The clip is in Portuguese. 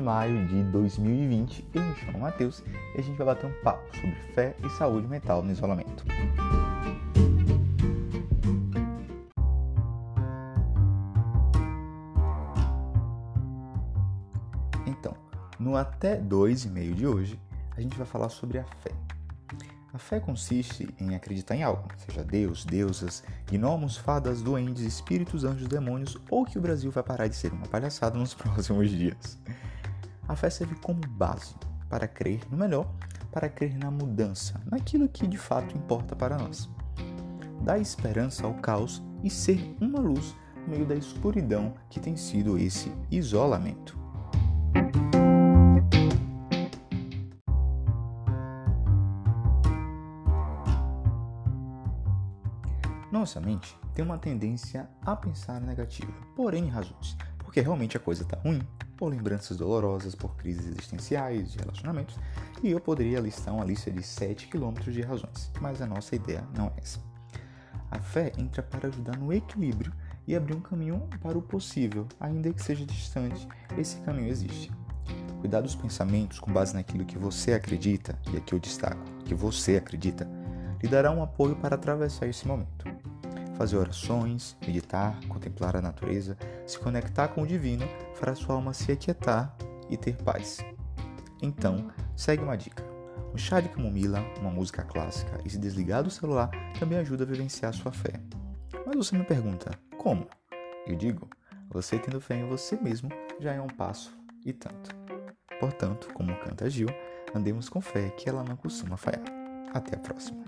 maio de 2020. Eu me chamo Matheus e a gente vai bater um papo sobre fé e saúde mental no isolamento. Então, no até 2,5 de hoje, a gente vai falar sobre a fé. A fé consiste em acreditar em algo, seja Deus, deusas, gnomos, fadas, duendes, espíritos, anjos, demônios ou que o Brasil vai parar de ser uma palhaçada nos próximos dias. A fé serve como base para crer no melhor, para crer na mudança, naquilo que de fato importa para nós. Dar esperança ao caos e ser uma luz no meio da escuridão que tem sido esse isolamento. Nossa mente tem uma tendência a pensar negativo, porém razões, porque realmente a coisa está ruim, por lembranças dolorosas, por crises existenciais, de relacionamentos, e eu poderia listar uma lista de 7 km de razões, mas a nossa ideia não é essa. A fé entra para ajudar no equilíbrio e abrir um caminho para o possível, ainda que seja distante, esse caminho existe. Cuidar dos pensamentos com base naquilo que você acredita, e aqui eu destaco, que você acredita, lhe dará um apoio para atravessar esse momento fazer orações, meditar, contemplar a natureza, se conectar com o divino, fará sua alma se aquietar e ter paz. Então, segue uma dica. Um chá de camomila, uma música clássica e se desligar do celular também ajuda a vivenciar sua fé. Mas você me pergunta, como? Eu digo, você tendo fé em você mesmo já é um passo e tanto. Portanto, como canta Gil, andemos com fé que ela não costuma falhar. Até a próxima.